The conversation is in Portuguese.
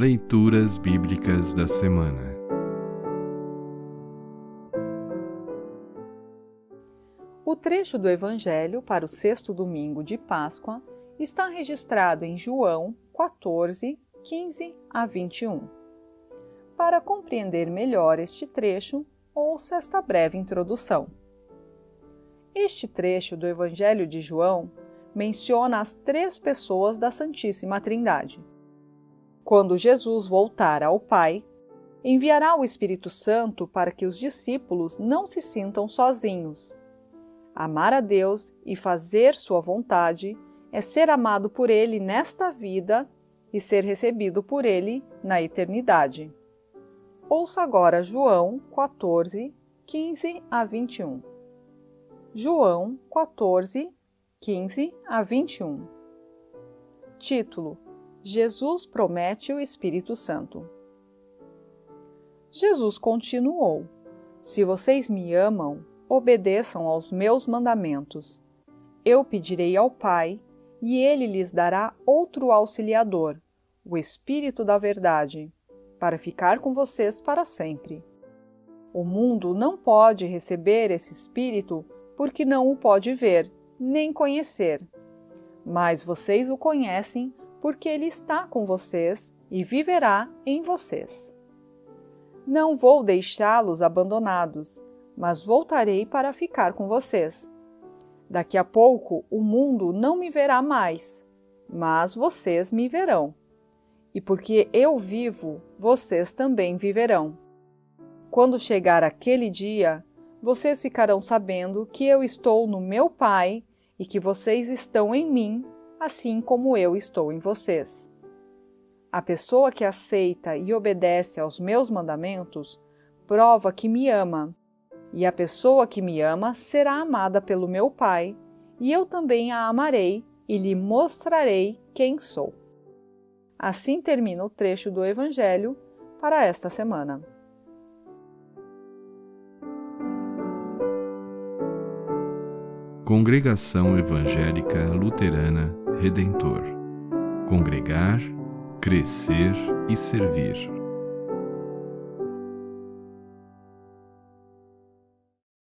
Leituras Bíblicas da Semana O trecho do Evangelho para o sexto domingo de Páscoa está registrado em João 14, 15 a 21. Para compreender melhor este trecho, ouça esta breve introdução. Este trecho do Evangelho de João menciona as três pessoas da Santíssima Trindade. Quando Jesus voltar ao Pai, enviará o Espírito Santo para que os discípulos não se sintam sozinhos. Amar a Deus e fazer Sua vontade é ser amado por Ele nesta vida e ser recebido por Ele na eternidade. Ouça agora João 14, 15 a 21. João 14, 15 a 21. Título: Jesus promete o Espírito Santo. Jesus continuou: Se vocês me amam, obedeçam aos meus mandamentos. Eu pedirei ao Pai, e ele lhes dará outro auxiliador, o Espírito da Verdade, para ficar com vocês para sempre. O mundo não pode receber esse Espírito porque não o pode ver nem conhecer. Mas vocês o conhecem porque ele está com vocês e viverá em vocês. Não vou deixá-los abandonados, mas voltarei para ficar com vocês. Daqui a pouco o mundo não me verá mais, mas vocês me verão. E porque eu vivo, vocês também viverão. Quando chegar aquele dia, vocês ficarão sabendo que eu estou no meu Pai e que vocês estão em mim, assim como eu estou em vocês. A pessoa que aceita e obedece aos meus mandamentos prova que me ama, e a pessoa que me ama será amada pelo meu Pai, e eu também a amarei e lhe mostrarei quem sou. Assim termina o trecho do Evangelho para esta semana. Congregação Evangélica Luterana Redentor Congregar, Crescer e Servir.